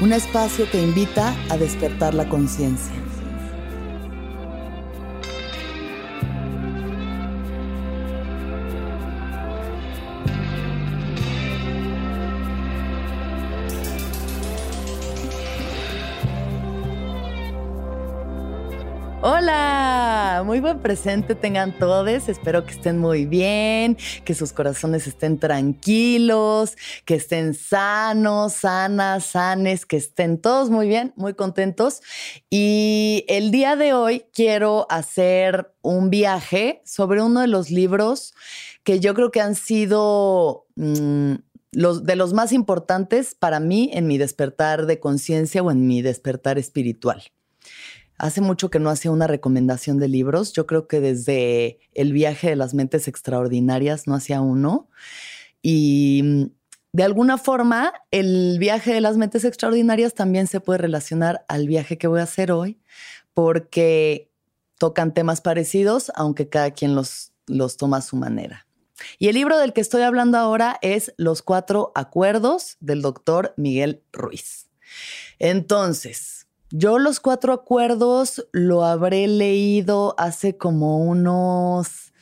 un espacio que invita a despertar la conciencia. Hola, muy buen presente tengan todos. Espero que estén muy bien, que sus corazones estén tranquilos, que estén sanos, sanas, sanes, que estén todos muy bien, muy contentos. Y el día de hoy quiero hacer un viaje sobre uno de los libros que yo creo que han sido mm, los, de los más importantes para mí en mi despertar de conciencia o en mi despertar espiritual. Hace mucho que no hacía una recomendación de libros. Yo creo que desde el viaje de las mentes extraordinarias no hacía uno. Y mm, de alguna forma, el viaje de las mentes extraordinarias también se puede relacionar al viaje que voy a hacer hoy, porque tocan temas parecidos, aunque cada quien los, los toma a su manera. Y el libro del que estoy hablando ahora es Los Cuatro Acuerdos del doctor Miguel Ruiz. Entonces, yo los cuatro acuerdos lo habré leído hace como unos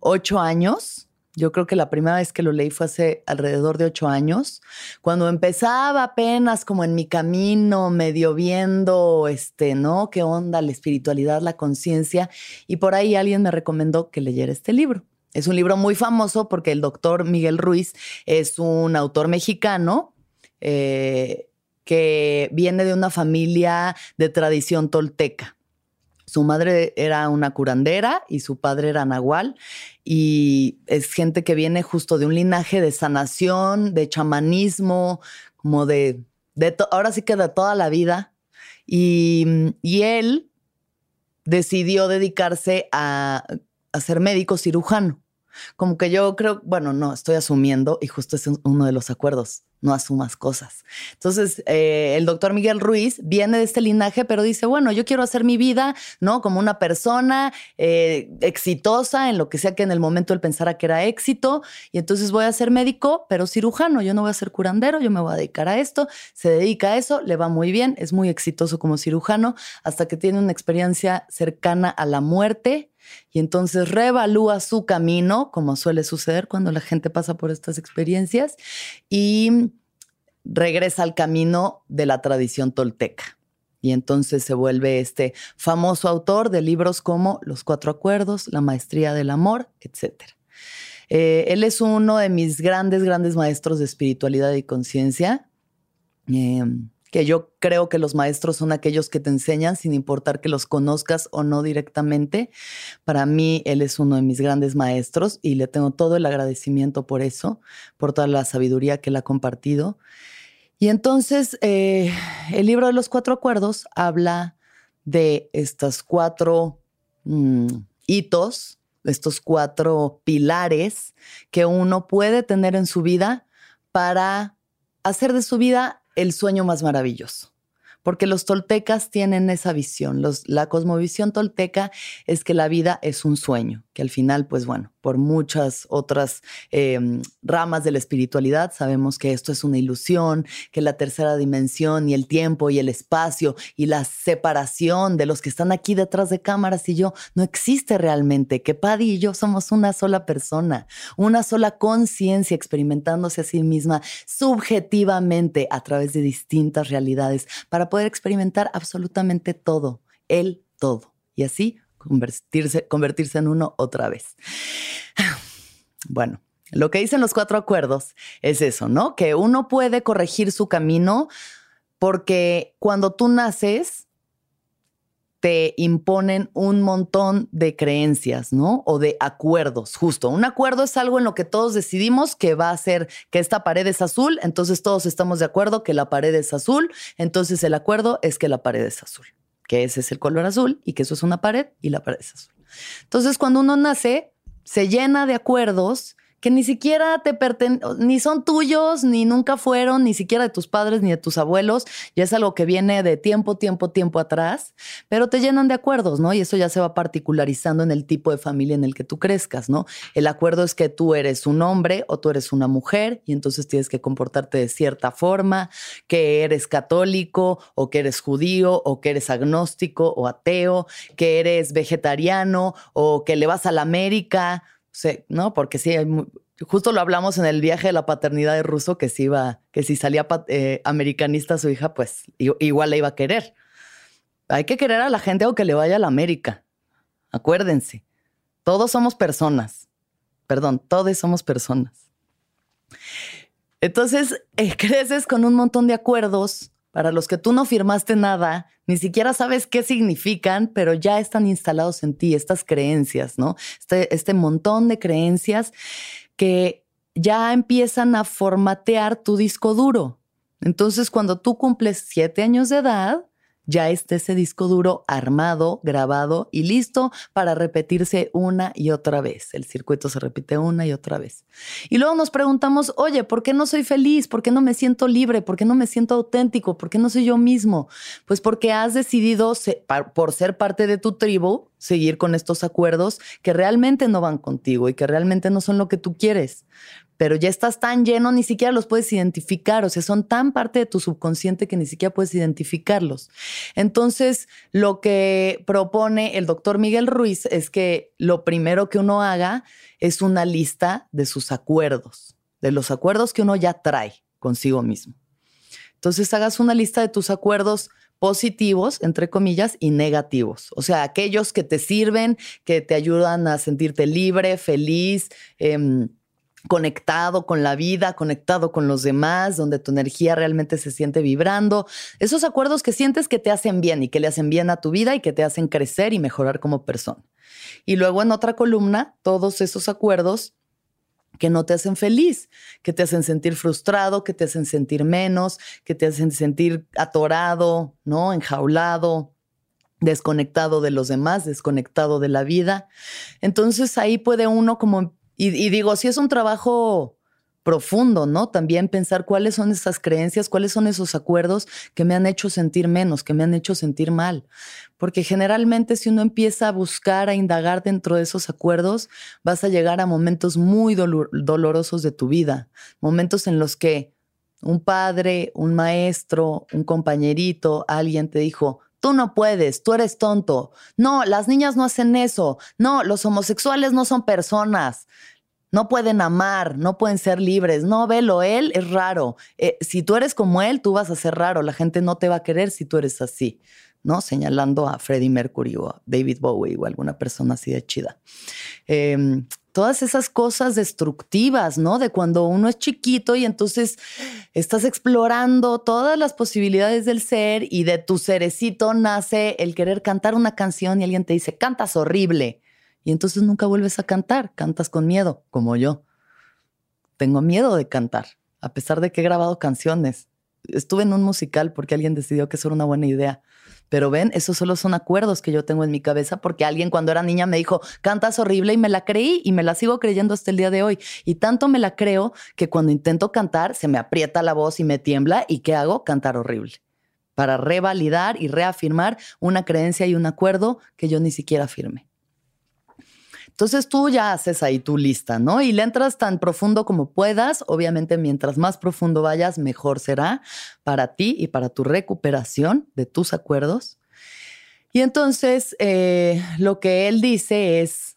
ocho años. Yo creo que la primera vez que lo leí fue hace alrededor de ocho años, cuando empezaba apenas como en mi camino, medio viendo, este, ¿no? ¿Qué onda? La espiritualidad, la conciencia. Y por ahí alguien me recomendó que leyera este libro. Es un libro muy famoso porque el doctor Miguel Ruiz es un autor mexicano. Eh, que viene de una familia de tradición tolteca. Su madre era una curandera y su padre era nahual y es gente que viene justo de un linaje de sanación, de chamanismo, como de, de ahora sí que de toda la vida. Y, él decidió dedicarse a, a ser médico cirujano. Como que yo creo, bueno, no, estoy asumiendo y justo es uno de los acuerdos no asumas cosas. Entonces, eh, el doctor Miguel Ruiz viene de este linaje, pero dice, bueno, yo quiero hacer mi vida, ¿no? Como una persona eh, exitosa en lo que sea que en el momento él pensara que era éxito, y entonces voy a ser médico, pero cirujano, yo no voy a ser curandero, yo me voy a dedicar a esto, se dedica a eso, le va muy bien, es muy exitoso como cirujano, hasta que tiene una experiencia cercana a la muerte y entonces reevalúa su camino, como suele suceder cuando la gente pasa por estas experiencias, y regresa al camino de la tradición tolteca. Y entonces se vuelve este famoso autor de libros como Los Cuatro Acuerdos, La Maestría del Amor, etc. Eh, él es uno de mis grandes, grandes maestros de espiritualidad y conciencia. Em, que yo creo que los maestros son aquellos que te enseñan sin importar que los conozcas o no directamente. Para mí, él es uno de mis grandes maestros y le tengo todo el agradecimiento por eso, por toda la sabiduría que él ha compartido. Y entonces, eh, el libro de los cuatro acuerdos habla de estos cuatro mm, hitos, estos cuatro pilares que uno puede tener en su vida para hacer de su vida el sueño más maravilloso. Porque los toltecas tienen esa visión. la cosmovisión tolteca es que la vida es un sueño. Que al final, pues bueno, por muchas otras em, ramas de la espiritualidad sabemos que esto es una ilusión, que la tercera dimensión y el tiempo y el espacio y la separación de los que están aquí detrás de cámaras y yo no existe realmente, que Paddy y yo somos una sola persona, una sola conciencia experimentándose a sí misma subjetivamente a través de distintas realidades para poder experimentar absolutamente todo, el todo. Y así convertirse, convertirse en uno otra vez. Bueno, lo que dicen los cuatro acuerdos es eso, ¿no? Que uno puede corregir su camino porque cuando tú naces, te imponen un montón de creencias, ¿no? O de acuerdos, justo. Un acuerdo es algo en lo que todos decidimos que va a ser que esta pared es azul, entonces todos estamos de acuerdo que la pared es azul, entonces el acuerdo es que la pared es azul que ese es el color azul y que eso es una pared y la pared es azul. Entonces, cuando uno nace, se llena de acuerdos que ni siquiera te pertenecen, ni son tuyos, ni nunca fueron, ni siquiera de tus padres, ni de tus abuelos. Ya es algo que viene de tiempo, tiempo, tiempo atrás, pero te llenan de acuerdos, ¿no? Y eso ya se va particularizando en el tipo de familia en el que tú crezcas, ¿no? El acuerdo es que tú eres un hombre o tú eres una mujer y entonces tienes que comportarte de cierta forma, que eres católico o que eres judío o que eres agnóstico o ateo, que eres vegetariano o que le vas a la América ¿no? Porque sí, justo lo hablamos en el viaje de la paternidad de Ruso, que si iba, que si salía eh, americanista su hija, pues igual le iba a querer. Hay que querer a la gente aunque le vaya a la América. Acuérdense, todos somos personas. Perdón, todos somos personas. Entonces, eh, creces con un montón de acuerdos para los que tú no firmaste nada, ni siquiera sabes qué significan, pero ya están instalados en ti estas creencias, ¿no? Este, este montón de creencias que ya empiezan a formatear tu disco duro. Entonces, cuando tú cumples siete años de edad, ya está ese disco duro armado, grabado y listo para repetirse una y otra vez. El circuito se repite una y otra vez. Y luego nos preguntamos, oye, ¿por qué no soy feliz? ¿Por qué no me siento libre? ¿Por qué no me siento auténtico? ¿Por qué no soy yo mismo? Pues porque has decidido, por ser parte de tu tribu, seguir con estos acuerdos que realmente no van contigo y que realmente no son lo que tú quieres pero ya estás tan lleno, ni siquiera los puedes identificar, o sea, son tan parte de tu subconsciente que ni siquiera puedes identificarlos. Entonces, lo que propone el doctor Miguel Ruiz es que lo primero que uno haga es una lista de sus acuerdos, de los acuerdos que uno ya trae consigo mismo. Entonces, hagas una lista de tus acuerdos positivos, entre comillas, y negativos. O sea, aquellos que te sirven, que te ayudan a sentirte libre, feliz, eh, conectado con la vida, conectado con los demás, donde tu energía realmente se siente vibrando. Esos acuerdos que sientes que te hacen bien y que le hacen bien a tu vida y que te hacen crecer y mejorar como persona. Y luego en otra columna, todos esos acuerdos que no te hacen feliz, que te hacen sentir frustrado, que te hacen sentir menos, que te hacen sentir atorado, ¿no? Enjaulado, desconectado de los demás, desconectado de la vida. Entonces ahí puede uno como y, digo, si es un trabajo profundo, ¿no? También pensar cuáles son esas creencias, cuáles son esos acuerdos que me han hecho sentir menos, que me han hecho sentir mal. Porque generalmente si uno empieza a buscar, a indagar dentro de esos acuerdos, vas a llegar a momentos muy dolorosos de tu vida, momentos en los que un padre, un maestro, un compañerito, alguien te dijo, tú no puedes, tú eres tonto. No, las niñas no hacen eso. No, los homosexuales no son personas. No pueden amar, no pueden ser libres. No, velo, él es raro. Eh, si tú eres como él, tú vas a ser raro. La gente no te va a querer si tú eres así, ¿no? Señalando a Freddie Mercury o a David Bowie o alguna persona así de chida. Em, todas esas cosas destructivas, ¿no? De cuando uno es chiquito y entonces estás explorando todas las posibilidades del ser y de tu cerecito nace el querer cantar una canción y alguien te dice, cantas horrible. Y entonces nunca vuelves a cantar, cantas con miedo, como yo. Tengo miedo de cantar, a pesar de que he grabado canciones. Estuve en un musical porque alguien decidió que eso era una buena idea pero ven, esos solo son acuerdos que yo tengo en mi cabeza porque alguien cuando era niña me dijo, cantas horrible y me la creí y me la sigo creyendo hasta el día de hoy. Y tanto me la creo que cuando intento cantar se me aprieta la voz y me tiembla y ¿qué hago? Cantar horrible. Para revalidar y reafirmar una creencia y un acuerdo que yo ni siquiera firme. Entonces tú ya haces ahí tu lista, ¿no? Y le entras tan profundo como puedas. Obviamente, mientras más profundo vayas, mejor será para ti y para tu recuperación de tus acuerdos. Y entonces, eh, lo que él dice es,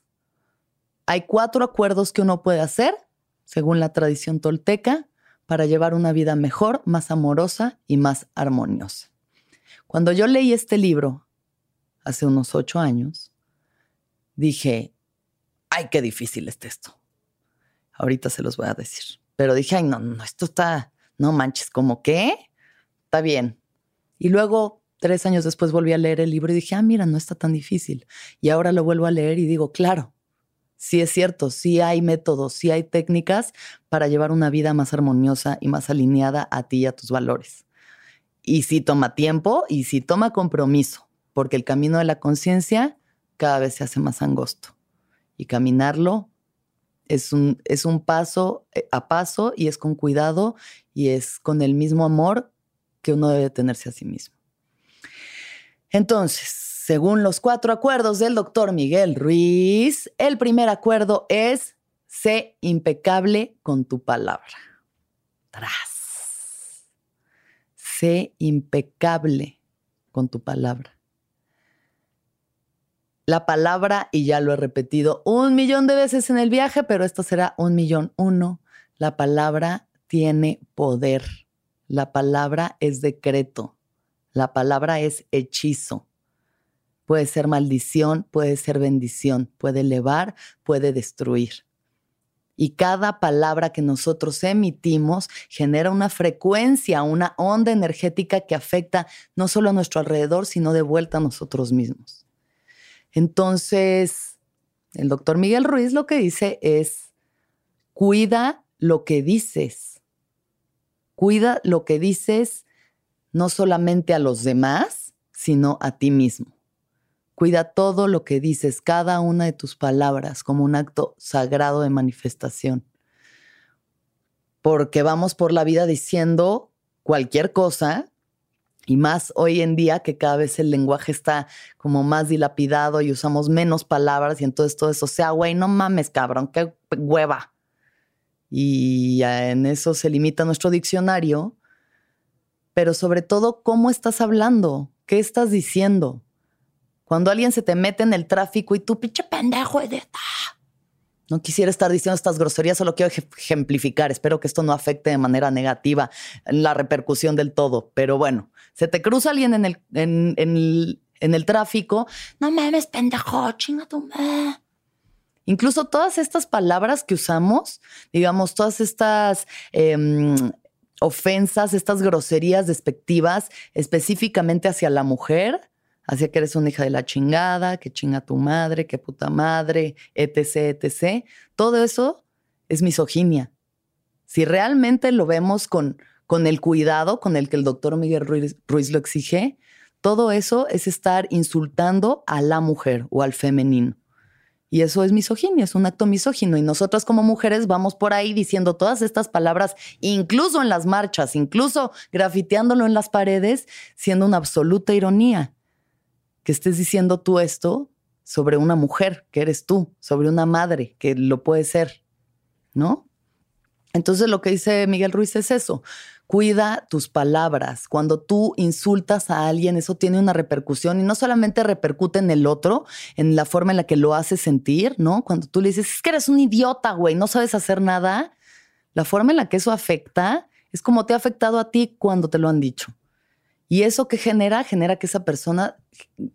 hay cuatro acuerdos que uno puede hacer, según la tradición tolteca, para llevar una vida mejor, más amorosa y más armoniosa. Cuando yo leí este libro hace unos ocho años, dije, ay, qué difícil es esto. Ahorita se los voy a decir. Pero dije, ay, no, no, esto está, no manches, ¿cómo qué? Está bien. Y luego, tres años después, volví a leer el libro y dije, ah, mira, no está tan difícil. Y ahora lo vuelvo a leer y digo, claro, sí es cierto, sí hay métodos, sí hay técnicas para llevar una vida más armoniosa y más alineada a ti y a tus valores. Y sí toma tiempo y sí toma compromiso, porque el camino de la conciencia cada vez se hace más angosto. Y caminarlo es un, es un paso eh, a paso y es con cuidado y es con el mismo amor que uno debe tenerse a sí mismo. Entonces, según los cuatro acuerdos del doctor Miguel Ruiz, el primer acuerdo es sé impecable con tu palabra. Tras. Sé impecable con tu palabra. La palabra, y ya lo he repetido un millón de veces en el viaje, pero esto será un millón uno. La palabra tiene poder. La palabra es decreto. La palabra es hechizo. Puede ser maldición, puede ser bendición, puede elevar, puede destruir. Y cada palabra que nosotros emitimos genera una frecuencia, una onda energética que afecta no solo a nuestro alrededor, sino de vuelta a nosotros mismos. Entonces, el doctor Miguel Ruiz lo que dice es, cuida lo que dices. Cuida lo que dices no solamente a los demás, sino a ti mismo. Cuida todo lo que dices, cada una de tus palabras, como un acto sagrado de manifestación. Porque vamos por la vida diciendo cualquier cosa, y más hoy en día que cada vez el lenguaje está como más dilapidado y usamos menos palabras y entonces todo eso, sea, güey, no mames, cabrón, qué hueva. Y en eso se limita nuestro diccionario pero sobre todo cómo estás hablando, qué estás diciendo. Cuando alguien se te mete en el tráfico y tú, pinche pendejo, no quisiera estar diciendo estas groserías, solo quiero ejemplificar. Espero que esto no afecte de manera negativa la repercusión del todo. Pero bueno, se te cruza alguien en el, en, el, tráfico. No mames, pendejo, chinga tu madre. Incluso todas estas palabras que usamos, digamos, todas estas em, ofensas, estas groserías despectivas específicamente hacia la mujer, hacia que eres una hija de la chingada, que chinga tu madre, que puta madre, etc., etc. Todo eso es misoginia. Si realmente lo vemos con, con el cuidado con el que el doctor Miguel Ruiz, Ruiz lo exige, todo eso es estar insultando a la mujer o al femenino. Y eso es misoginia, es un acto misógino. Y nosotras como mujeres vamos por ahí diciendo todas estas palabras, incluso en las marchas, incluso grafiteándolo en las paredes, siendo una absoluta ironía. Que estés diciendo tú esto sobre una mujer, que eres tú, sobre una madre, que lo puede ser, ¿no? Entonces lo que dice Miguel Ruiz es eso. Cuida tus palabras. Cuando tú insultas a alguien, eso tiene una repercusión y no solamente repercute en el otro, en la forma en la que lo hace sentir, ¿no? Cuando tú le dices, es que eres un idiota, güey, no sabes hacer nada, la forma en la que eso afecta es como te ha afectado a ti cuando te lo han dicho. Y eso que genera, genera que esa persona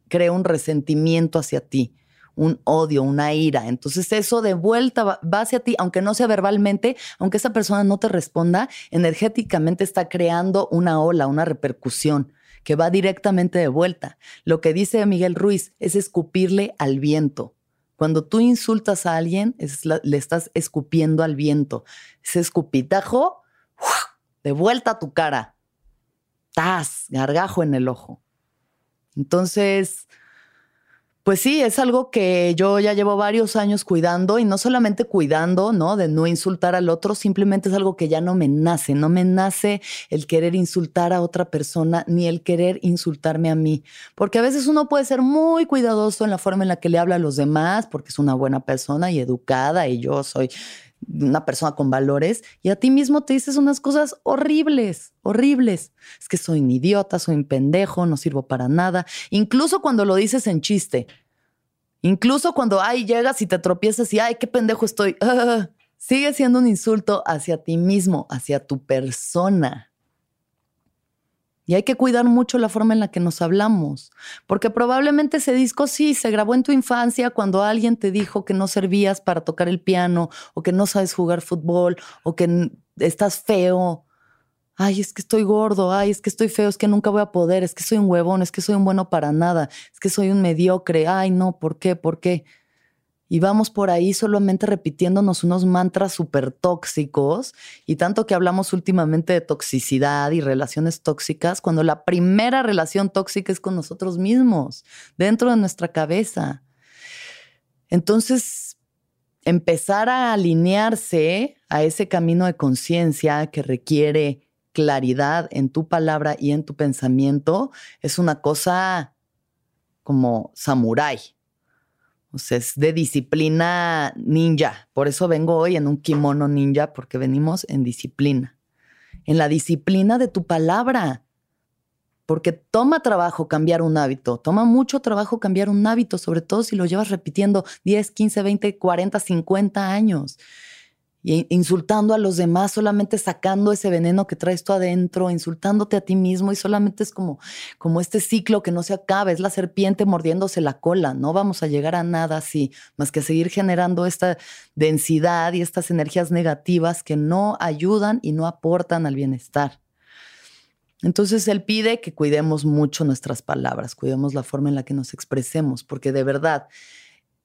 cree un resentimiento hacia ti un odio, una ira. Entonces eso de vuelta va, hacia ti, aunque no sea verbalmente, aunque esa persona no te responda, energéticamente está creando una ola, una repercusión que va directamente de vuelta. Lo que dice Miguel Ruiz es escupirle al viento. Cuando tú insultas a alguien, le estás escupiendo al viento. Ese escupitajo, de vuelta a tu cara. ¡Tas! Gargajo en el ojo. Entonces, Pues sí, es algo que yo ya llevo varios años cuidando y no solamente cuidando, ¿no? De no insultar al otro, simplemente es algo que ya no me nace, no me nace el querer insultar a otra persona ni el querer insultarme a mí, porque a veces uno puede ser muy cuidadoso en la forma en la que le habla a los demás, porque es una buena persona y educada y yo soy una persona con valores y a ti mismo te dices unas cosas horribles, horribles. Es que soy un idiota, soy un pendejo, no sirvo para nada. Incluso cuando lo dices en chiste. Incluso cuando, ay, llegas y te tropiezas y, ay, qué pendejo estoy. sigue siendo un insulto hacia ti mismo, hacia tu persona. Y hay que cuidar mucho la forma en la que nos hablamos, porque probablemente ese disco sí se grabó en tu infancia cuando alguien te dijo que no servías para tocar el piano o que no sabes jugar fútbol o que estás feo. Ay, es que estoy gordo, ay, es que estoy feo, es que nunca voy a poder, es que soy un huevón, es que soy un bueno para nada, es que soy un mediocre, ay, no, ¿por qué? ¿Por qué? Y vamos por ahí solamente repitiéndonos unos mantras súper tóxicos y tanto que hablamos últimamente de toxicidad y relaciones tóxicas, cuando la primera relación tóxica es con nosotros mismos, dentro de nuestra cabeza. Entonces, empezar a alinearse a ese camino de conciencia que requiere claridad en tu palabra y en tu pensamiento es una cosa como samurái. O sea, es de disciplina ninja. Por eso vengo hoy en un kimono ninja, porque venimos en disciplina. En la disciplina de tu palabra. Porque toma trabajo cambiar un hábito, toma mucho trabajo cambiar un hábito, sobre todo si lo llevas repitiendo 10, 15, 20, 40, 50 años y insultando a los demás, solamente sacando ese veneno que traes tú adentro, insultándote a ti mismo y solamente es como, como este ciclo que no se acaba, es la serpiente mordiéndose la cola, no vamos a llegar a nada así, más que seguir generando esta densidad y estas energías negativas que no ayudan y no aportan al bienestar. Entonces él pide que cuidemos mucho nuestras palabras, cuidemos la forma en la que nos expresemos, porque de verdad,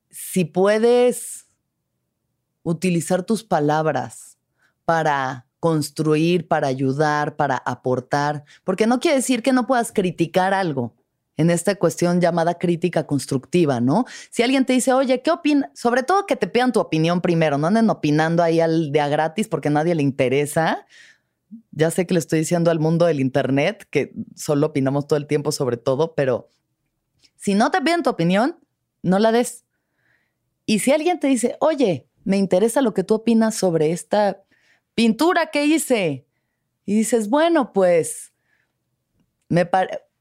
si puedes utilizar tus palabras para construir, para ayudar, para aportar, porque no quiere decir que no puedas criticar algo en esta cuestión llamada crítica constructiva, ¿no? Si alguien te dice, oye, ¿qué opinas? Sobre todo que te pidan tu opinión primero, no anden opinando ahí al de a gratis porque a nadie le interesa. Ya sé que le estoy diciendo al mundo del Internet que solo opinamos todo el tiempo sobre todo, pero si no te piden tu opinión, no la des. Y si alguien te dice, oye, me interesa lo que tú opinas sobre esta pintura que hice. Y dices, bueno, pues me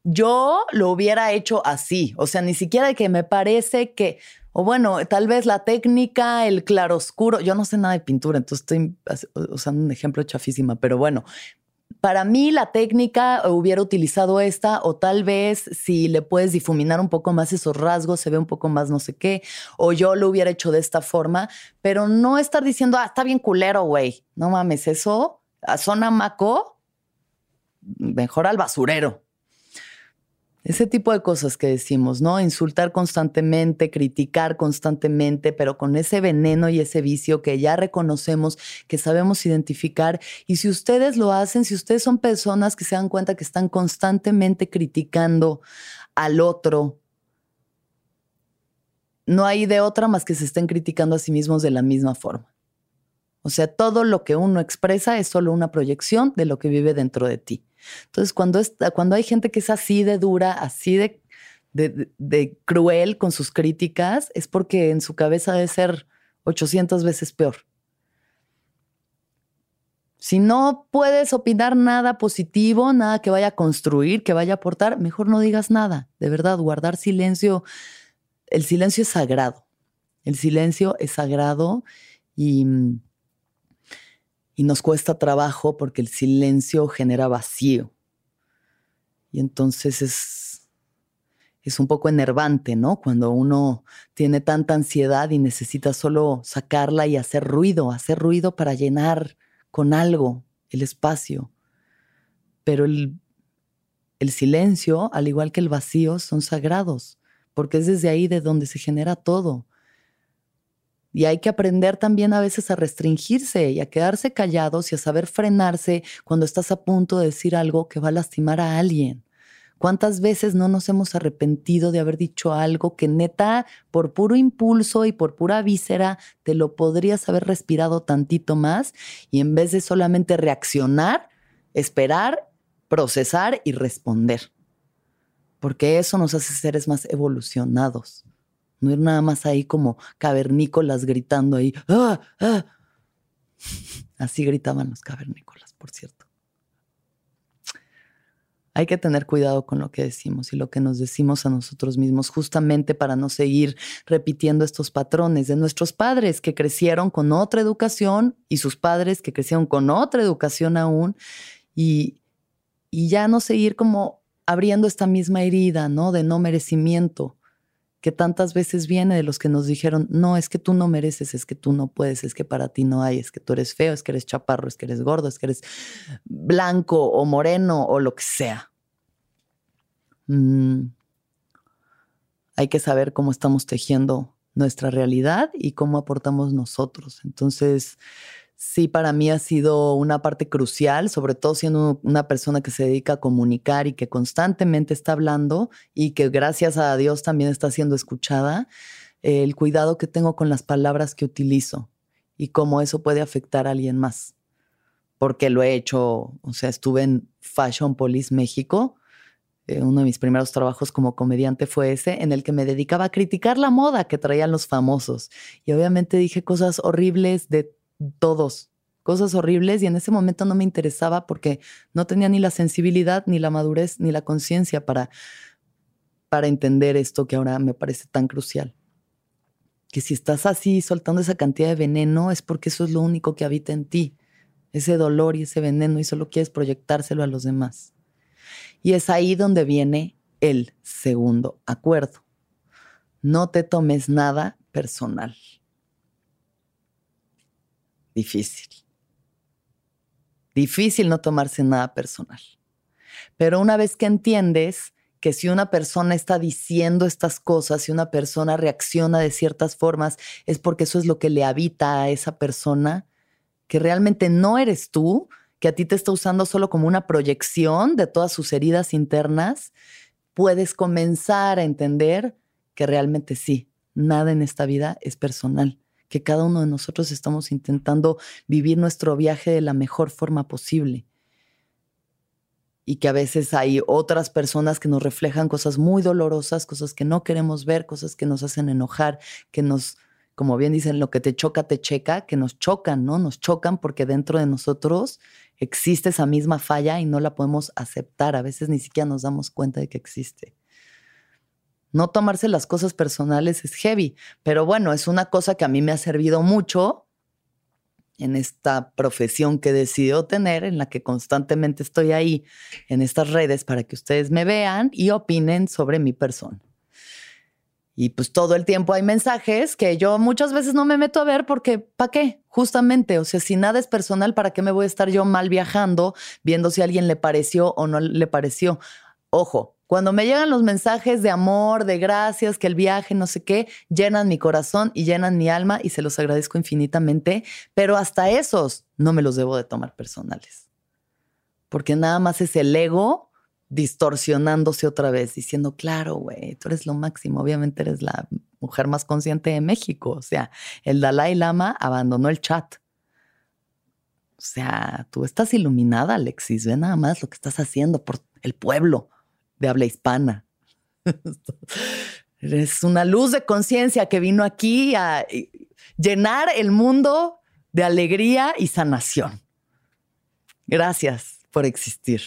yo lo hubiera hecho así, o sea, ni siquiera que me parece que, o bueno, tal vez la técnica, el claroscuro, yo no sé nada de pintura, entonces estoy usando un ejemplo chafísima, pero bueno, para mí la técnica hubiera utilizado esta o tal vez si le puedes difuminar un poco más esos rasgos, se ve un poco más no sé qué, o yo lo hubiera hecho de esta forma, pero no estar diciendo, ah, está bien culero, güey. No mames, eso a zona maco, mejor al basurero. Ese tipo de cosas que decimos, ¿no? Insultar constantemente, criticar constantemente, pero con ese veneno y ese vicio que ya reconocemos, que sabemos identificar. Y si ustedes lo hacen, si ustedes son personas que se dan cuenta que están constantemente criticando al otro, no hay de otra más que se estén criticando a sí mismos de la misma forma. O sea, todo lo que uno expresa es solo una proyección de lo que vive dentro de ti. Entonces, cuando, cuando hay gente que es así de dura, así de, de, cruel con sus críticas, es porque en su cabeza debe ser 800 veces peor. Si no puedes opinar nada positivo, nada que vaya a construir, que vaya a aportar, mejor no digas nada. De verdad, guardar silencio. El silencio es sagrado. El silencio es sagrado y mm, y nos cuesta trabajo porque el silencio genera vacío. Y entonces es, es un poco enervante, ¿no? Cuando uno tiene tanta ansiedad y necesita solo sacarla y hacer ruido, hacer ruido para llenar con algo el espacio. Pero el, el silencio, al igual que el vacío, son sagrados, porque es desde ahí de donde se genera todo. Y hay que aprender también a veces a restringirse y a quedarse callados y a saber frenarse cuando estás a punto de decir algo que va a lastimar a alguien. ¿Cuántas veces no nos hemos arrepentido de haber dicho algo que neta, por puro impulso y por pura víscera, te lo podrías haber respirado tantito más y en vez de solamente reaccionar, esperar, procesar y responder? Porque eso nos hace seres más evolucionados. No ir nada más ahí como cavernícolas gritando ahí. ¡Ah! ¡Ah! Así gritaban los cavernícolas, por cierto hay que tener cuidado con lo que decimos y lo que nos decimos a nosotros mismos, justamente para no seguir repitiendo estos patrones de nuestros padres que crecieron con otra educación y sus padres que crecieron con otra educación aún y, y ya no seguir como abriendo esta misma herida, ¿no? De no merecimiento que tantas veces viene de los que nos dijeron, no, es que tú no mereces, es que tú no puedes, es que para ti no hay, es que tú eres feo, es que eres chaparro, es que eres gordo, es que eres blanco o moreno o lo que sea. Mm. Hay que saber cómo estamos tejiendo nuestra realidad y cómo aportamos nosotros. Entonces, sí, para mí ha sido una parte crucial, sobre todo siendo una persona que se dedica a comunicar y que constantemente está hablando y que gracias a Dios también está siendo escuchada, el cuidado que tengo con las palabras que utilizo y cómo eso puede afectar a alguien más. Porque lo he hecho, o sea, estuve en Fashion Police México, eh, uno de mis primeros trabajos como comediante fue ese, en el que me dedicaba a criticar la moda que traían los famosos. Y obviamente dije cosas horribles de todos, cosas horribles, y en ese momento no me interesaba porque no tenía ni la sensibilidad, ni la madurez, ni la conciencia para, para entender esto que ahora me parece tan crucial. Que si estás así soltando esa cantidad de veneno es porque eso es lo único que habita en ti, ese dolor y ese veneno, y solo quieres proyectárselo a los demás. Y es ahí donde viene el segundo acuerdo. No te tomes nada personal. Difícil. Difícil no tomarse nada personal. Pero una vez que entiendes que si una persona está diciendo estas cosas, si una persona reacciona de ciertas formas, es porque eso es lo que le habita a esa persona, que realmente no eres tú, que a ti te está usando solo como una proyección de todas sus heridas internas, puedes comenzar a entender que realmente sí, nada en esta vida es personal que cada uno de nosotros estamos intentando vivir nuestro viaje de la mejor forma posible. Y que a veces hay otras personas que nos reflejan cosas muy dolorosas, cosas que no queremos ver, cosas que nos hacen enojar, que nos, como bien dicen, lo que te choca, te checa, que nos chocan, ¿no? Nos chocan porque dentro de nosotros existe esa misma falla y no la podemos aceptar. A veces ni siquiera nos damos cuenta de que existe. No tomarse las cosas personales es heavy, pero bueno, es una cosa que a mí me ha servido mucho en esta profesión que decidido tener, en la que constantemente estoy ahí en estas redes para que ustedes me vean y opinen sobre mi persona. Y pues todo el tiempo hay mensajes que yo muchas veces no me meto a ver porque, ¿para qué? Justamente, o sea, si nada es personal, ¿para qué me voy a estar yo mal viajando viendo si a alguien le pareció o no le pareció? Ojo, cuando me llegan los mensajes de amor, de gracias, que el viaje, no sé qué, llenan mi corazón y llenan mi alma y se los agradezco infinitamente, pero hasta esos no me los debo de tomar personales. Porque nada más es el ego distorsionándose otra vez, diciendo, claro, güey, tú eres lo máximo, obviamente eres la mujer más consciente de México. O sea, el Dalai Lama abandonó el chat. O sea, tú estás iluminada, Alexis, ve nada más lo que estás haciendo por el pueblo de habla hispana. Es una luz de conciencia que vino aquí a llenar el mundo de alegría y sanación. Gracias por existir.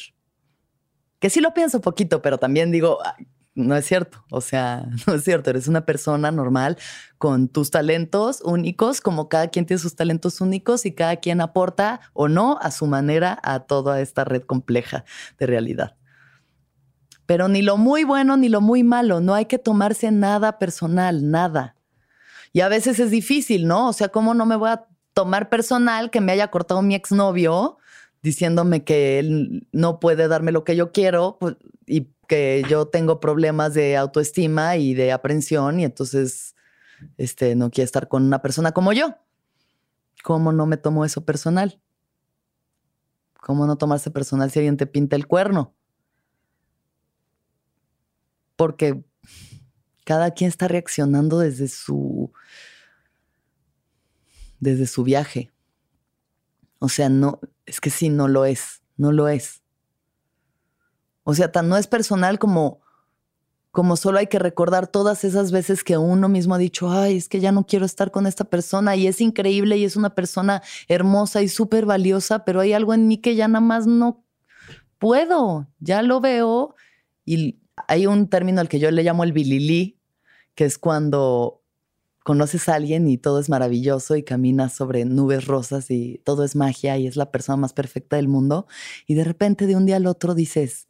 Que sí lo pienso poquito, pero también digo, no es cierto. O sea, no es cierto. Eres una persona normal con tus talentos únicos, como cada quien tiene sus talentos únicos y cada quien aporta o no a su manera a toda esta red compleja de realidad pero ni lo muy bueno ni lo muy malo, no hay que tomarse nada personal, nada. Y a veces es difícil, ¿no? O sea, ¿cómo no me voy a tomar personal que me haya cortado mi exnovio diciéndome que él no puede darme lo que yo quiero pues, y que yo tengo problemas de autoestima y de aprensión y entonces este, no quiere estar con una persona como yo? ¿Cómo no me tomo eso personal? ¿Cómo no tomarse personal si alguien te pinta el cuerno? Porque cada quien está reaccionando desde su desde su viaje. O sea, no, es que sí, no lo es, no lo es. O sea, tan no es personal como, como solo hay que recordar todas esas veces que uno mismo ha dicho, ay, es que ya no quiero estar con esta persona y es increíble y es una persona hermosa y súper valiosa, pero hay algo en mí que ya nada más no puedo, ya lo veo. Y hay un término al que yo le llamo el bililí, que es cuando conoces a alguien y todo es maravilloso y caminas sobre nubes rosas y todo es magia y es la persona más perfecta del mundo. Y de repente de un día al otro dices,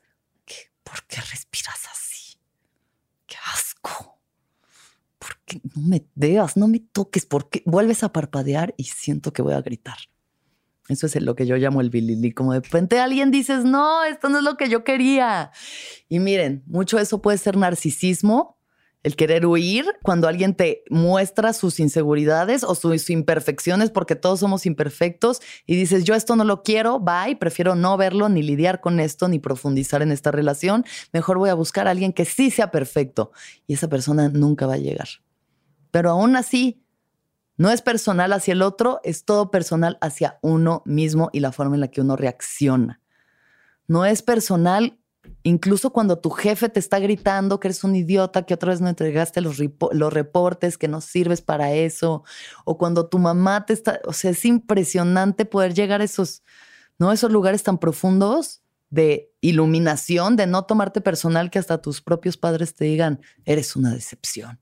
¿por qué respiras así? ¡Qué asco! ¿Por qué no me veas, no me toques? ¿Por qué vuelves a parpadear y siento que voy a gritar? Eso es lo que yo llamo el bilili. Como de repente alguien dices, no, esto no es lo que yo quería. Y miren, mucho eso puede ser narcisismo, el querer huir cuando alguien te muestra sus inseguridades o sus imperfecciones, porque todos somos imperfectos, y dices, yo esto no lo quiero, bye, prefiero no verlo, ni lidiar con esto, ni profundizar en esta relación, mejor voy a buscar a alguien que sí sea perfecto, y esa persona nunca va a llegar. Pero aún así, no es personal hacia el otro, es todo personal hacia uno mismo y la forma en la que uno reacciona. No es personal Incluso cuando tu jefe te está gritando que eres un idiota, que otra vez no entregaste los, reportes, que no sirves para eso, o cuando tu mamá te está, o sea, es impresionante poder llegar a esos, ¿no? Esos lugares tan profundos de iluminación, de no tomarte personal que hasta tus propios padres te digan, eres una decepción.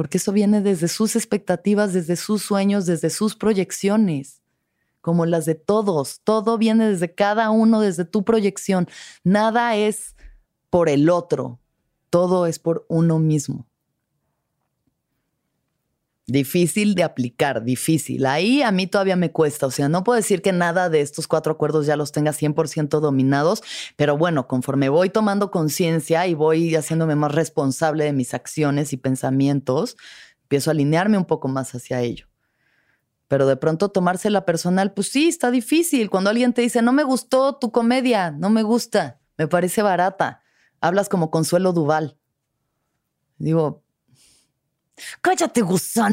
Porque eso viene desde sus expectativas, desde sus sueños, desde sus proyecciones como las de todos. Todo viene desde cada uno, desde tu proyección. Nada es por el otro, todo es por uno mismo. Difícil de aplicar, difícil. Ahí a mí todavía me cuesta. O sea, no puedo decir que nada de estos cuatro acuerdos ya los tenga 100% dominados, pero bueno, conforme voy tomando conciencia y voy haciéndome más responsable de mis acciones y pensamientos, empiezo a alinearme un poco más hacia ello. Pero de pronto tomársela personal, pues sí, está difícil. Cuando alguien te dice, no me gustó tu comedia, no me gusta, me parece barata. Hablas como Consuelo Duval. Digo, cállate, gusano.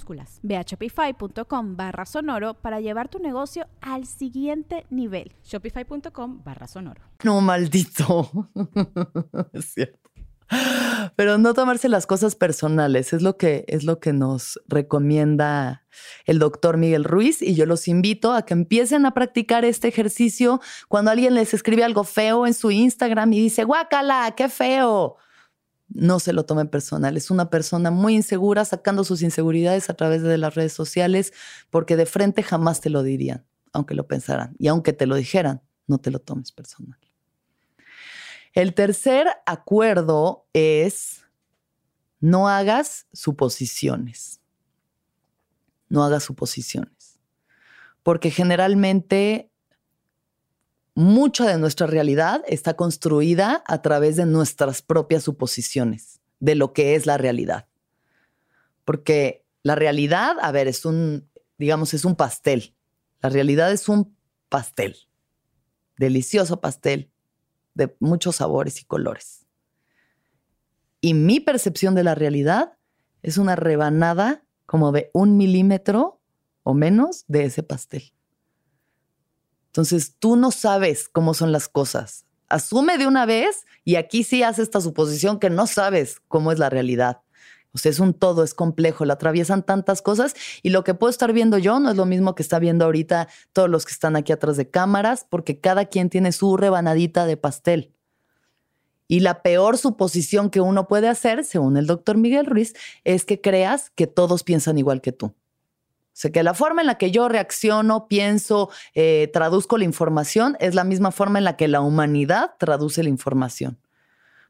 Ve a shopify.com barra sonoro para llevar tu negocio al siguiente nivel. Shopify.com barra sonoro. No, maldito. es cierto. Pero no tomarse las cosas personales es lo que es lo que nos recomienda el doctor Miguel Ruiz y yo los invito a que empiecen a practicar este ejercicio cuando alguien les escribe algo feo en su Instagram y dice, "Guácala, qué feo." No se lo tomen personal. Es una persona muy insegura sacando sus inseguridades a través de las redes sociales porque de frente jamás te lo dirían, aunque lo pensaran. Y aunque te lo dijeran, no te lo tomes personal. El tercer acuerdo es no hagas suposiciones. No hagas suposiciones. Porque generalmente mucha de nuestra realidad está construida a través de nuestras propias suposiciones de lo que es la realidad. Porque la realidad, a ver, es un, digamos, es un pastel. La realidad es un pastel, delicioso pastel de muchos sabores y colores. Y mi percepción de la realidad es una rebanada como de un milímetro o menos de ese pastel. Entonces, tú no sabes cómo son las cosas. Asume de una vez y aquí sí hace esta suposición que no sabes cómo es la realidad, O sea, es un todo, es complejo, lo atraviesan tantas cosas y lo que puedo estar viendo yo no es lo mismo que está viendo ahorita todos los que están aquí atrás de cámaras, porque cada quien tiene su rebanadita de pastel. Y la peor suposición que uno puede hacer, según el doctor Miguel Ruiz, es que creas que todos piensan igual que tú. O sea, que la forma en la que yo reacciono, pienso, eh, traduzco la información es la misma forma en la que la humanidad traduce la información.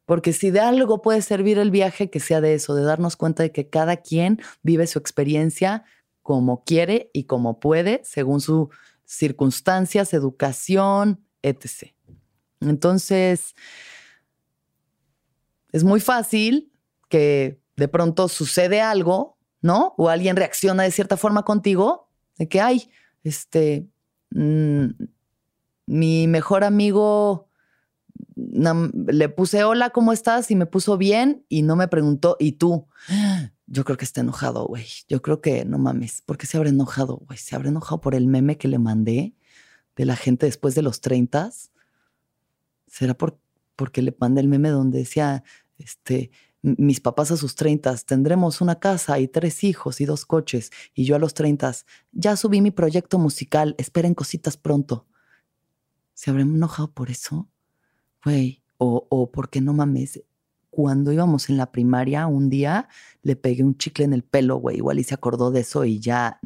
Porque si de algo puede servir el viaje, que sea de eso, de darnos cuenta de que cada quien vive su experiencia como quiere y como puede, según sus circunstancias, educación, etc. Entonces, es muy fácil que de pronto sucede algo, ¿no? O alguien reacciona de cierta forma contigo, de que, ay, este, mm, mi mejor amigo le puse hola, ¿cómo estás? Y me puso bien y no me preguntó, ¿y tú? Yo creo que está enojado, güey. Yo creo que, no mames, ¿por qué se habrá enojado, güey? ¿Se habrá enojado por el meme que le mandé de la gente después de los 30? ¿Será por, porque le mandé el meme donde decía, este, mis papás a sus 30 tendremos una casa y tres hijos y dos coches, y yo a los 30 ya subí mi proyecto musical, esperen cositas pronto. ¿Se habrá enojado por eso? güey, o, o porque no mames, cuando íbamos en la primaria, un día le pegué un chicle en el pelo, güey, igual y se acordó de eso y ya,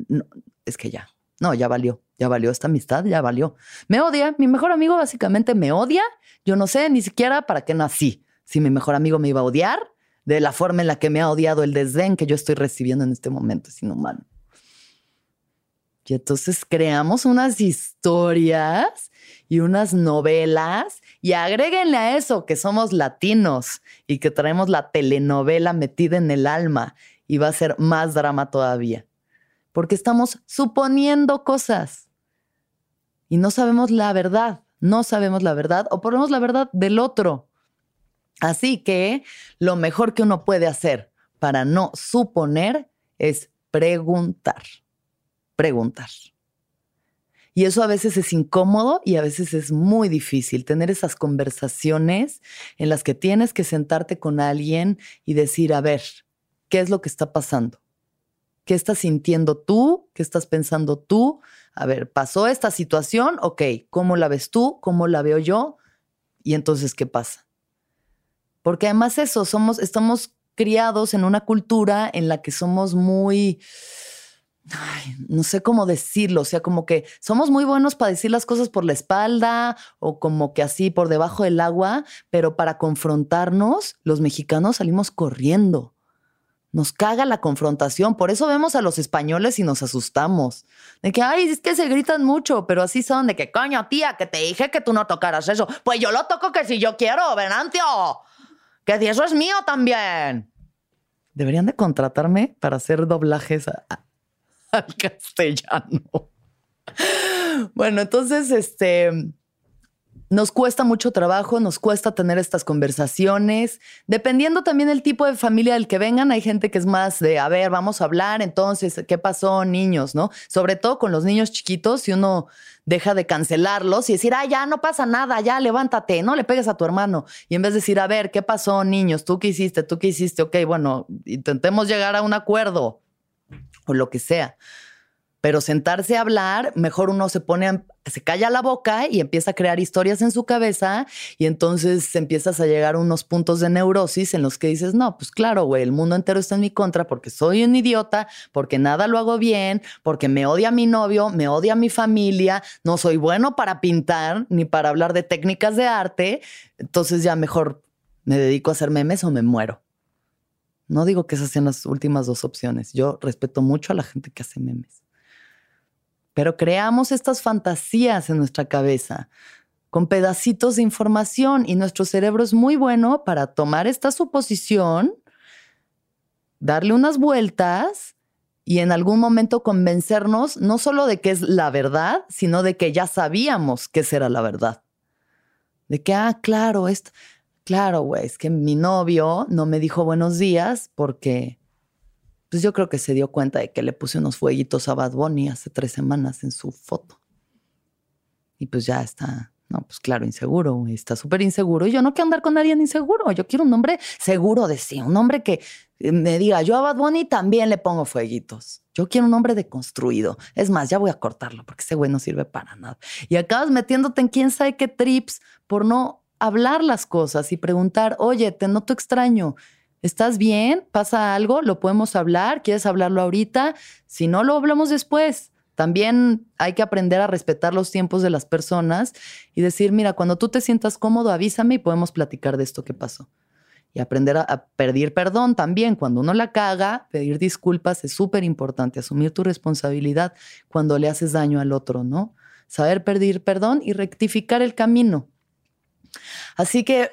es que ya, no, ya valió, ya valió esta amistad, ya valió. Me odia, mi mejor amigo básicamente me odia, yo no sé ni siquiera para qué nací, si mi mejor amigo me iba a odiar de la forma en la que me ha odiado el desdén que yo estoy recibiendo en este momento, es inhumano. Y entonces creamos unas historias y unas novelas y agréguenle a eso que somos latinos y que traemos la telenovela metida en el alma y va a ser más drama todavía. Porque estamos suponiendo cosas y no sabemos la verdad, no sabemos la verdad o ponemos la verdad del otro. Así que lo mejor que uno puede hacer para no suponer es preguntar preguntar. Y eso a veces es incómodo y a veces es muy difícil, tener esas conversaciones en las que tienes que sentarte con alguien y decir, a ver, ¿qué es lo que está pasando? ¿Qué estás sintiendo tú? ¿Qué estás pensando tú? A ver, pasó esta situación, ok, ¿cómo la ves tú? ¿Cómo la veo yo? Y entonces, ¿qué pasa? Porque además eso, somos, estamos criados en una cultura en la que somos muy no sé cómo decirlo, o sea, como que somos muy buenos para decir las cosas por la espalda o como que así por debajo del agua, pero para confrontarnos, los mexicanos salimos corriendo. Nos caga la confrontación, por eso vemos a los españoles y nos asustamos. De que, ay, es que se gritan mucho, pero así son, de que, coño, tía, que te dije que tú no tocaras eso. Pues yo lo toco que si yo quiero, Venancio. Que si eso es mío también. Deberían de contratarme para hacer doblajes a, al castellano. Bueno, entonces, este, nos cuesta mucho trabajo, nos cuesta tener estas conversaciones, dependiendo también el tipo de familia del que vengan. Hay gente que es más de, a ver, vamos a hablar, entonces, ¿qué pasó, niños? ¿No? Sobre todo con los niños chiquitos, si uno deja de cancelarlos y decir, ah, ya no pasa nada, ya levántate, no le pegues a tu hermano. Y en vez de decir, a ver, ¿qué pasó, niños? ¿Tú qué hiciste? ¿Tú qué hiciste? Ok, bueno, intentemos llegar a un acuerdo o lo que sea. Pero sentarse a hablar, mejor uno se pone, se calla la boca y empieza a crear historias en su cabeza y entonces empiezas a llegar a unos puntos de neurosis en los que dices, no, pues claro, güey, el mundo entero está en mi contra porque soy un idiota, porque nada lo hago bien, porque me odia mi novio, me odia mi familia, no soy bueno para pintar ni para hablar de técnicas de arte, entonces ya mejor me dedico a hacer memes o me muero. No digo que esas sean las últimas dos opciones. Yo respeto mucho a la gente que hace memes. Pero creamos estas fantasías en nuestra cabeza con pedacitos de información y nuestro cerebro es muy bueno para tomar esta suposición, darle unas vueltas y en algún momento convencernos no solo de que es la verdad, sino de que ya sabíamos que era la verdad. De que, ah, claro, esto, Claro, güey, es que mi novio no me dijo buenos días porque, yo creo que se dio cuenta de que le puse unos fueguitos a Bad Bunny hace tres semanas en su foto. Y pues ya está, No, pues claro, inseguro, está súper inseguro. Y yo no quiero andar con nadie inseguro. Yo quiero un hombre seguro de sí, un hombre que eh, me diga, yo a Bad Bunny también le pongo fueguitos. Yo quiero un hombre deconstruido. Es más, ya voy a cortarlo porque ese güey no sirve para nada. Y acabas metiéndote en quién sabe qué trips por no hablar las cosas y preguntar, oye, te noto extraño. ¿Estás bien? ¿Pasa algo? ¿Lo podemos hablar? ¿Quieres hablarlo ahorita? Si no, lo hablamos después. También hay que aprender a respetar los tiempos de las personas y decir, mira, cuando tú te sientas cómodo, avísame y podemos platicar de esto que pasó. Y aprender a, pedir perdón también. Cuando uno la caga, pedir disculpas es súper importante. Asumir tu responsabilidad cuando le haces daño al otro, ¿no? Saber pedir perdón y rectificar el camino. Así que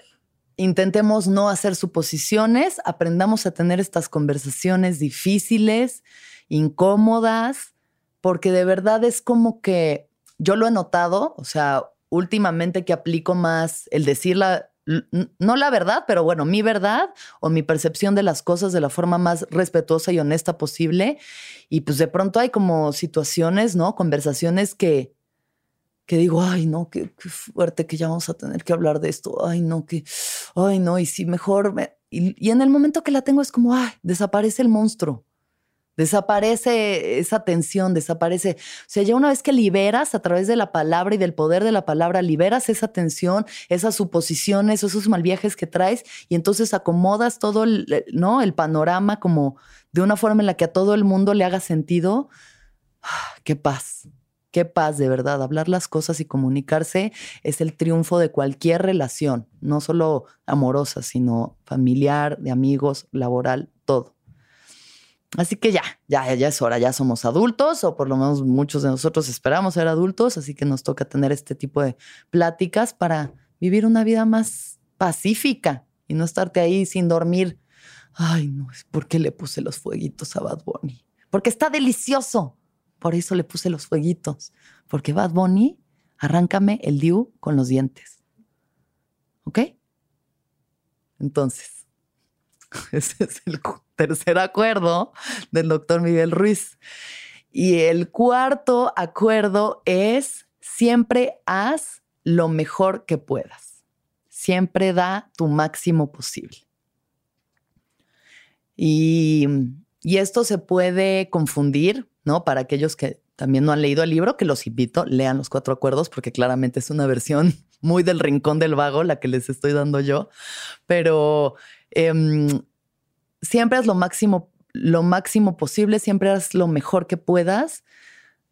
intentemos no hacer suposiciones, aprendamos a tener estas conversaciones difíciles, incómodas, porque de verdad es como que yo lo he notado, o sea, últimamente que aplico más el decir la, no la verdad, pero bueno, mi verdad o mi percepción de las cosas de la forma más respetuosa y honesta posible. Y pues de pronto hay como situaciones, ¿no? Conversaciones que, que digo, ay, no, qué, fuerte que ya vamos a tener que hablar de esto. Ay, no, que, ay, no, y si mejor me... y, en el momento que la tengo es como, ay, desaparece el monstruo. Desaparece esa tensión, desaparece. O sea, ya una vez que liberas a través de la palabra y del poder de la palabra, liberas esa tensión, esas suposiciones, esos mal viajes que traes y entonces acomodas todo el, ¿no? el panorama como de una forma en la que a todo el mundo le haga sentido. ¡Ah! Qué paz, qué paz de verdad. Hablar las cosas y comunicarse es el triunfo de cualquier relación, no solo amorosa, sino familiar, de amigos, laboral, todo. Así que ya, ya, ya es hora, ya somos adultos, o por lo menos muchos de nosotros esperamos ser adultos, así que nos toca tener este tipo de pláticas para vivir una vida más pacífica y no estarte ahí sin dormir. Ay, no, es porque le puse los fueguitos a Bad Bunny. Porque está delicioso. Por eso le puse los fueguitos. Porque Bad Bunny, arráncame el diu con los dientes. ¿Ok? Entonces, ese es el tercer acuerdo del doctor Miguel Ruiz. Y el cuarto acuerdo es siempre haz lo mejor que puedas. Siempre da tu máximo posible. Y, y, esto se puede confundir, ¿no? Para aquellos que también no han leído el libro, que los invito, lean los cuatro acuerdos, porque claramente es una versión muy del rincón del vago, la que les estoy dando yo. Pero eh, siempre haz lo máximo, lo máximo posible, siempre haz lo mejor que puedas,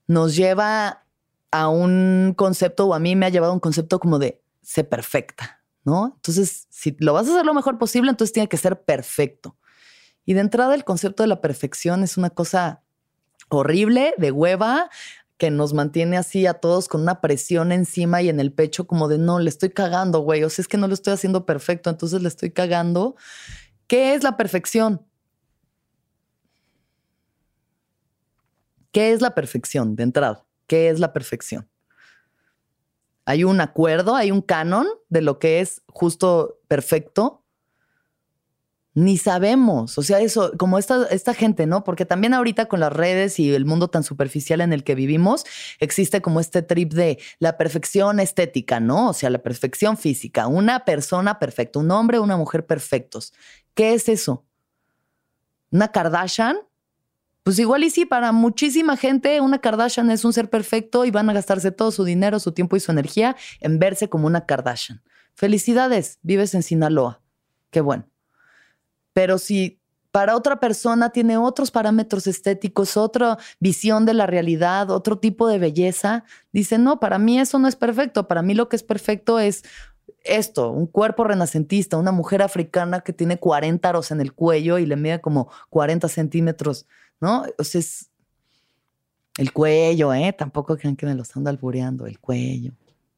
nos lleva a un concepto, o a mí me ha llevado a un concepto como de ser perfecta, ¿no? Entonces, si lo vas a hacer lo mejor posible, entonces tiene que ser perfecto. Y de entrada, el concepto de la perfección es una cosa horrible, de hueva, que nos mantiene así a todos con una presión encima y en el pecho, como de no, le estoy cagando, güey. O sea, es que no lo estoy haciendo perfecto, entonces le estoy cagando. ¿Qué es la perfección? ¿Qué es la perfección de entrada? ¿Qué es la perfección? ¿Hay un acuerdo, hay un canon de lo que es justo perfecto? Ni sabemos, o sea, eso, como esta, esta gente, ¿no? Porque también ahorita con las redes y el mundo tan superficial en el que vivimos, existe como este trip de la perfección estética, ¿no? O sea, la perfección física, una persona perfecta, un hombre, una mujer perfectos. ¿Qué es eso? ¿Una Kardashian? Pues igual y sí, para muchísima gente una Kardashian es un ser perfecto y van a gastarse todo su dinero, su tiempo y su energía en verse como una Kardashian. Felicidades, vives en Sinaloa. Qué bueno. Pero si para otra persona tiene otros parámetros estéticos, otra visión de la realidad, otro tipo de belleza, dice, no, para mí eso no es perfecto, para mí lo que es perfecto es esto, un cuerpo renacentista, una mujer africana que tiene 40 aros en el cuello y le mide como 40 centímetros, ¿no? O sea, es el cuello, ¿eh? Tampoco crean que me lo están albureando, el cuello,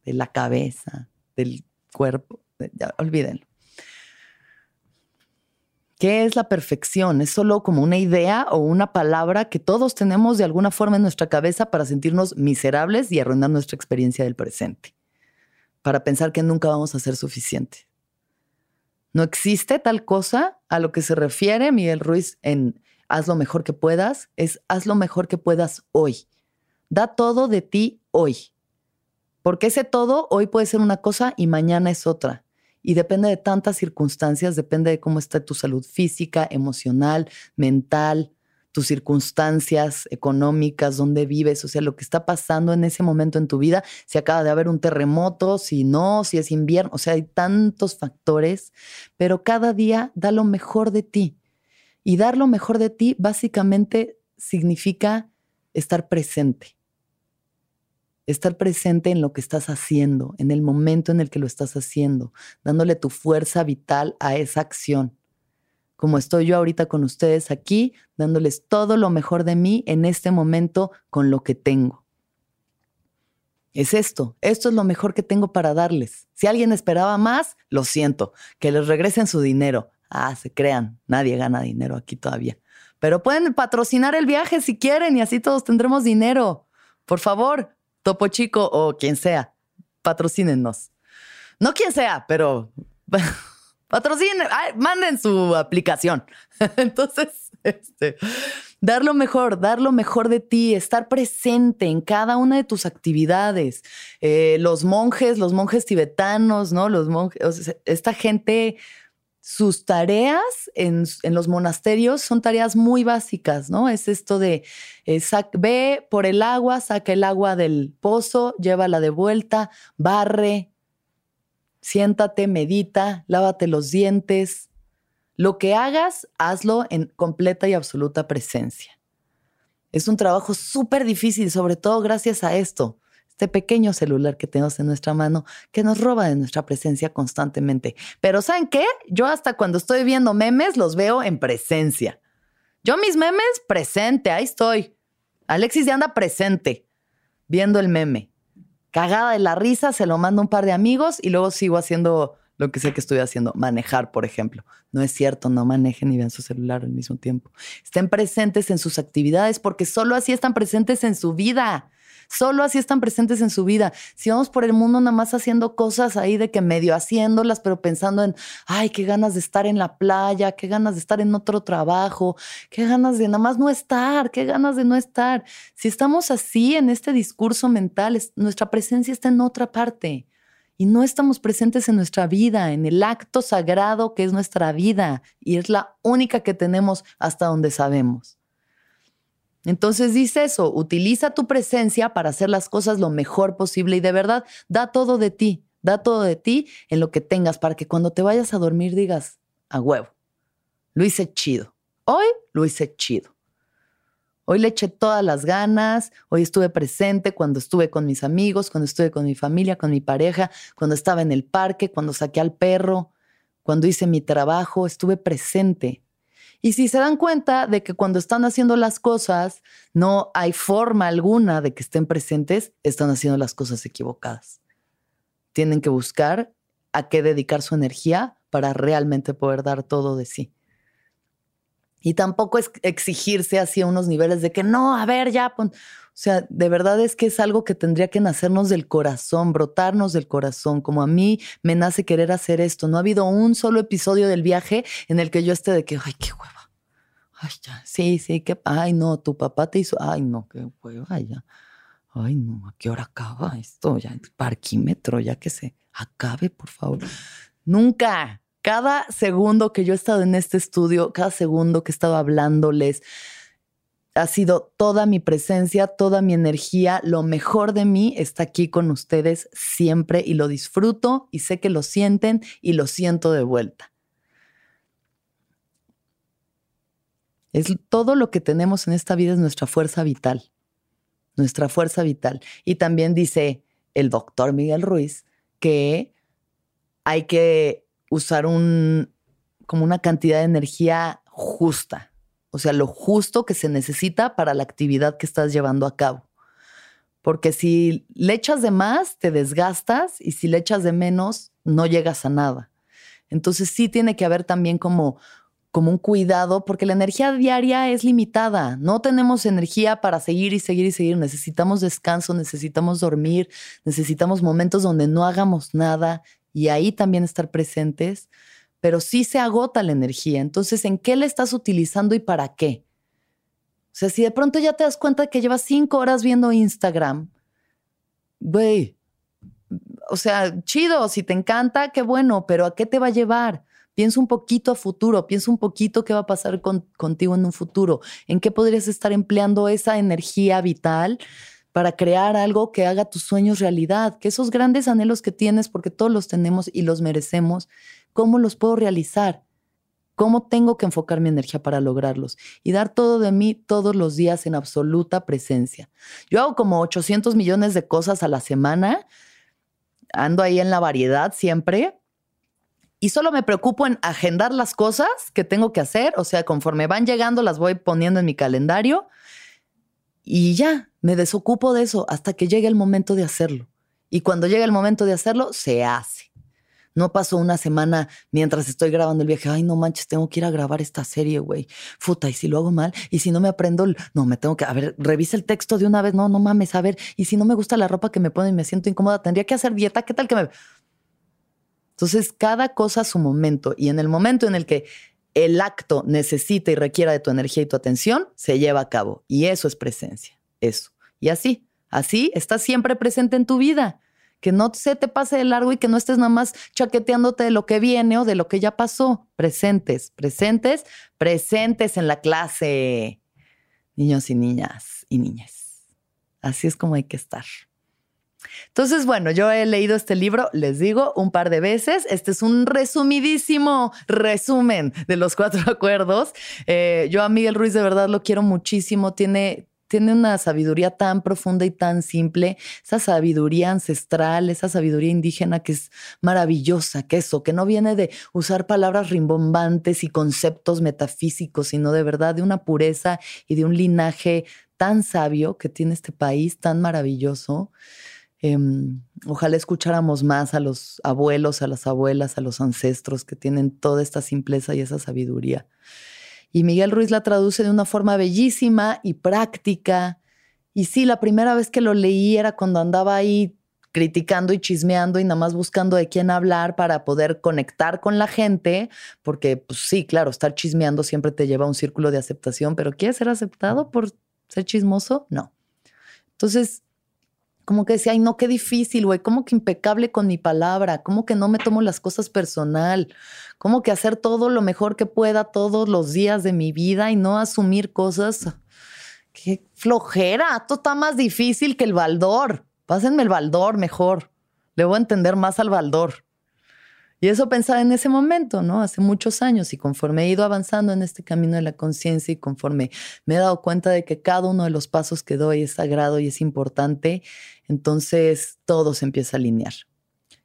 de la cabeza, del cuerpo, ya, olvídenlo. ¿Qué es la perfección? ¿Es solo como una idea o una palabra que todos tenemos de alguna forma en nuestra cabeza para sentirnos miserables y arruinar nuestra experiencia del presente? para pensar que nunca vamos a ser suficiente. No existe tal cosa a lo que se refiere Miguel Ruiz en haz lo mejor que puedas, es haz lo mejor que puedas hoy. Da todo de ti hoy. Porque ese todo hoy puede ser una cosa y mañana es otra. Y depende de tantas circunstancias, depende de cómo está tu salud física, emocional, mental, tus circunstancias económicas, dónde vives, o sea, lo que está pasando en ese momento en tu vida, si acaba de haber un terremoto, si no, si es invierno, o sea, hay tantos factores, pero cada día da lo mejor de ti. Y dar lo mejor de ti básicamente significa estar presente. Estar presente en lo que estás haciendo, en el momento en el que lo estás haciendo, dándole tu fuerza vital a esa acción como estoy yo ahorita con ustedes aquí, dándoles todo lo mejor de mí en este momento con lo que tengo. Es esto, esto es lo mejor que tengo para darles. Si alguien esperaba más, lo siento, que les regresen su dinero. Ah, se crean, nadie gana dinero aquí todavía. Pero pueden patrocinar el viaje si quieren y así todos tendremos dinero. Por favor, Topo Chico o quien sea, patrocínenos. No quien sea, pero patrocinen, manden su aplicación. Entonces, este, dar lo mejor, dar lo mejor de ti, estar presente en cada una de tus actividades. Eh, los monjes, los monjes tibetanos, ¿no? Los monjes, esta gente, sus tareas en, los monasterios son tareas muy básicas, ¿no? Es esto de eh, ve por el agua, saca el agua del pozo, llévala de vuelta, barre, siéntate, medita, lávate los dientes. Lo que hagas, hazlo en completa y absoluta presencia. Es un trabajo súper difícil, sobre todo gracias a esto, este pequeño celular que tenemos en nuestra mano que nos roba de nuestra presencia constantemente. Pero ¿saben qué? Yo hasta cuando estoy viendo memes los veo en presencia. Yo mis memes presente, ahí estoy. Alexis ya anda presente, viendo el meme cagada de la risa, se lo mando a un par de amigos y luego sigo haciendo lo que sé que estoy haciendo, manejar, por ejemplo. No es cierto, no manejen y vean su celular al mismo tiempo. Estén presentes en sus actividades porque solo así están presentes en su vida. Solo así están presentes en su vida. Si vamos por el mundo nada más haciendo cosas ahí de que medio haciéndolas, pero pensando en, ay, qué ganas de estar en la playa, qué ganas de estar en otro trabajo, qué ganas de nada más no estar, qué ganas de no estar. Si estamos así en este discurso mental, nuestra presencia está en otra parte y no estamos presentes en nuestra vida, en el acto sagrado que es nuestra vida y es la única que tenemos hasta donde sabemos. Entonces dice eso, utiliza tu presencia para hacer las cosas lo mejor posible y de verdad da todo de ti, da todo de ti en lo que tengas para que cuando te vayas a dormir digas, a huevo, lo hice chido. Hoy lo hice chido. Hoy le eché todas las ganas, hoy estuve presente cuando estuve con mis amigos, cuando estuve con mi familia, con mi pareja, cuando estaba en el parque, cuando saqué al perro, cuando hice mi trabajo, estuve presente. Y si se dan cuenta de que cuando están haciendo las cosas no hay forma alguna de que estén presentes, están haciendo las cosas equivocadas. Tienen que buscar a qué dedicar su energía para realmente poder dar todo de sí. Y tampoco es exigirse hacia unos niveles de que no, a ver, ya, o sea, de verdad es que es algo que tendría que nacernos del corazón, brotarnos del corazón, como a mí me nace querer hacer esto. No ha habido un solo episodio del viaje en el que yo esté de que, ay, qué hueva. Ay, ya, sí, sí, que, ay, no, tu papá te hizo, ay, no, qué hueva, ya. Ay, no, ¿a qué hora acaba esto? Ya, parquímetro, ya que se acabe, por favor. Nunca, cada segundo que yo he estado en este estudio, cada segundo que he estado hablándoles, ha sido toda mi presencia, toda mi energía, lo mejor de mí está aquí con ustedes siempre y lo disfruto y sé que lo sienten y lo siento de vuelta. Es todo lo que tenemos en esta vida es nuestra fuerza vital, nuestra fuerza vital. Y también dice el doctor Miguel Ruiz que hay que usar un, como una cantidad de energía justa, o sea, lo justo que se necesita para la actividad que estás llevando a cabo. Porque si le echas de más, te desgastas y si le echas de menos, no llegas a nada. Entonces sí tiene que haber también como, como un cuidado, porque la energía diaria es limitada. No tenemos energía para seguir y seguir y seguir. Necesitamos descanso, necesitamos dormir, necesitamos momentos donde no hagamos nada y ahí también estar presentes, pero sí se agota la energía. Entonces, ¿en qué la estás utilizando y para qué? O sea, si de pronto ya te das cuenta que llevas cinco horas viendo Instagram, güey, o sea, chido, si te encanta, qué bueno, pero ¿a qué te va a llevar? Piensa un poquito a futuro, piensa un poquito qué va a pasar contigo en un futuro, en qué podrías estar empleando esa energía vital para crear algo que haga tus sueños realidad, que esos grandes anhelos que tienes, porque todos los tenemos y los merecemos, ¿cómo los puedo realizar? ¿Cómo tengo que enfocar mi energía para lograrlos? Y dar todo de mí todos los días en absoluta presencia. Yo hago como 800 millones de cosas a la semana, ando ahí en la variedad siempre, y solo me preocupo en agendar las cosas que tengo que hacer, o sea, conforme van llegando las voy poniendo en mi calendario y ya, me desocupo de eso hasta que llegue el momento de hacerlo. Y cuando llega el momento de hacerlo, se hace. No paso una semana mientras estoy grabando el viaje. Ay, no manches, tengo que ir a grabar esta serie, güey. Futa, y si lo hago mal, y si no me aprendo, no, me tengo que, a ver, revisa el texto de una vez. No, no mames, a ver, y si no me gusta la ropa que me pone y me siento incómoda, tendría que hacer dieta. ¿Qué tal que me.? Entonces, cada cosa a su momento y en el momento en el que el acto necesita y requiera de tu energía y tu atención, se lleva a cabo. Y eso es presencia, eso. Y así, así estás siempre presente en tu vida. Que no se te pase de largo y que no estés nada más chaqueteándote de lo que viene o de lo que ya pasó. Presentes, presentes, presentes en la clase. Niños y niñas y niñas. Así es como hay que estar. Entonces, bueno, yo he leído este libro, les digo, un par de veces. Este es un resumidísimo resumen de los cuatro acuerdos. Eh, yo a Miguel Ruiz de verdad lo quiero muchísimo. Tiene, tiene una sabiduría tan profunda y tan simple, esa sabiduría ancestral, esa sabiduría indígena que es maravillosa, que eso, que no viene de usar palabras rimbombantes y conceptos metafísicos, sino de verdad de una pureza y de un linaje tan sabio que tiene este país, tan maravilloso. Em, ojalá escucháramos más a los abuelos, a las abuelas, a los ancestros que tienen toda esta simpleza y esa sabiduría. Y Miguel Ruiz la traduce de una forma bellísima y práctica. Y sí, la primera vez que lo leí era cuando andaba ahí criticando y chismeando y nada más buscando de quién hablar para poder conectar con la gente, porque pues sí, claro, estar chismeando siempre te lleva a un círculo de aceptación, pero ¿quieres ser aceptado por ser chismoso? No. Entonces, como que decía, ay, no, qué difícil, güey, como que impecable con mi palabra, como que no me tomo las cosas personal, como que hacer todo lo mejor que pueda todos los días de mi vida y no asumir cosas. Qué flojera, esto está más difícil que el baldor. Pásenme el baldor mejor. Le voy a entender más al baldor. Y eso pensaba en ese momento, ¿no? Hace muchos años y conforme he ido avanzando en este camino de la conciencia y conforme me he dado cuenta de que cada uno de los pasos que doy es sagrado y es importante, entonces todo se empieza a alinear.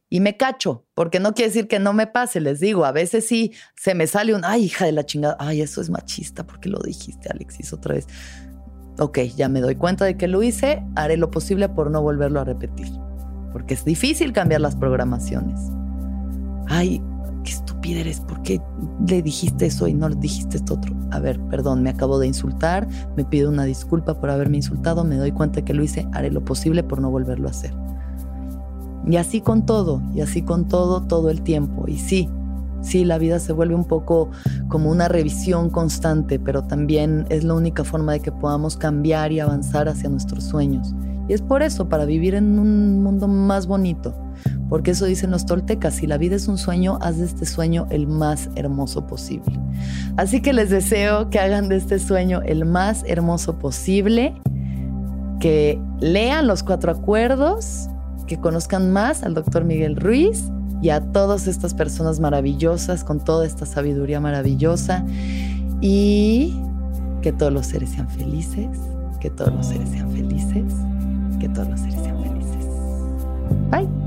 Y me cacho, porque no quiere decir que no me pase, les digo, a veces sí se me sale un, ay, hija de la chingada, ay, eso es machista, ¿por qué lo dijiste, Alexis, otra vez? Ok, ya me doy cuenta de que lo hice, haré lo posible por no volverlo a repetir, porque es difícil cambiar las programaciones ay, qué estúpida eres, ¿por qué le dijiste eso y no le dijiste esto otro? A ver, perdón, me acabo de insultar, me pido una disculpa por haberme insultado, me doy cuenta que lo hice, haré lo posible por no volverlo a hacer. Y así con todo, y así con todo, todo el tiempo. Y sí, sí, la vida se vuelve un poco como una revisión constante, pero también es la única forma de que podamos cambiar y avanzar hacia nuestros sueños. Y es por eso, para vivir en un mundo más bonito. Porque eso dicen los toltecas, si la vida es un sueño, haz de este sueño el más hermoso posible. Así que les deseo que hagan de este sueño el más hermoso posible, que lean los cuatro acuerdos, que conozcan más al doctor Miguel Ruiz y a todas estas personas maravillosas con toda esta sabiduría maravillosa y que todos los seres sean felices, que todos los seres sean felices que todos los seres sean felices. Bye.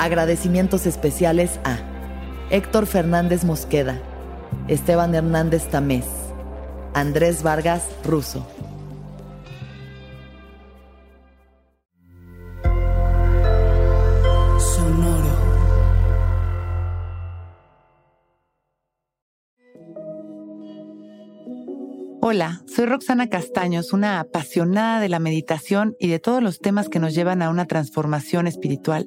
Agradecimientos especiales a Héctor Fernández Mosqueda, Esteban Hernández Tamés, Andrés Vargas Russo. Hola, soy Roxana Castaños, una apasionada de la meditación y de todos los temas que nos llevan a una transformación espiritual